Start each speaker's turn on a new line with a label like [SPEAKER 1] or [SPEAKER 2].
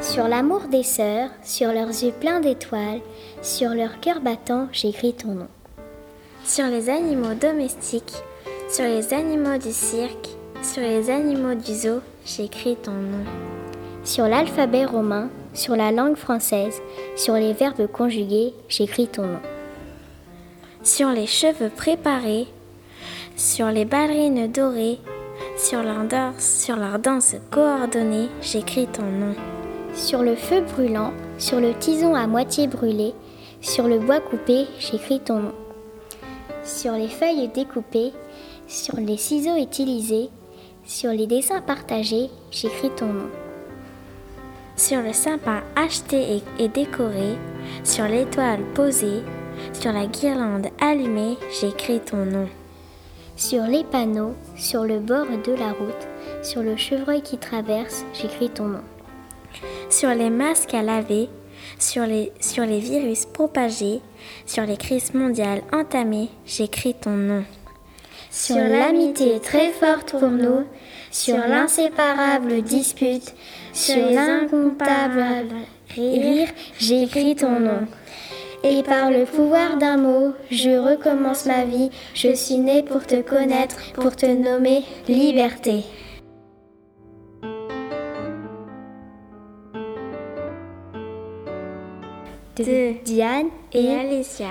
[SPEAKER 1] Sur l'amour des sœurs, sur leurs yeux pleins d'étoiles, sur leur cœur battant, j'écris ton nom.
[SPEAKER 2] Sur les animaux domestiques, sur les animaux du cirque, sur les animaux du zoo, j'écris ton nom.
[SPEAKER 1] Sur l'alphabet romain, sur la langue française, sur les verbes conjugués, j'écris ton nom.
[SPEAKER 2] Sur les cheveux préparés, sur les ballerines dorées, sur leur danse, sur leur danse coordonnée, j'écris ton nom.
[SPEAKER 1] Sur le feu brûlant, sur le tison à moitié brûlé, sur le bois coupé, j'écris ton nom. Sur les feuilles découpées, sur les ciseaux utilisés, sur les dessins partagés, j'écris ton nom.
[SPEAKER 2] Sur le sapin acheté et, décoré, sur l'étoile posée, sur la guirlande allumée, j'écris ton nom.
[SPEAKER 1] Sur les panneaux, sur le bord de la route, sur le chevreuil qui traverse, j'écris ton nom.
[SPEAKER 2] Sur les masques à laver, sur les, sur les virus propagés, sur les crises mondiales entamées, j'écris ton nom.
[SPEAKER 1] Sur l'amitié très forte pour nous, sur l'inséparable dispute, sur l'incomptable rire, j'écris ton nom. Et par le pouvoir d'un mot, je recommence ma vie. Je suis né pour te connaître, pour te nommer liberté.
[SPEAKER 2] De Diane et Alicia.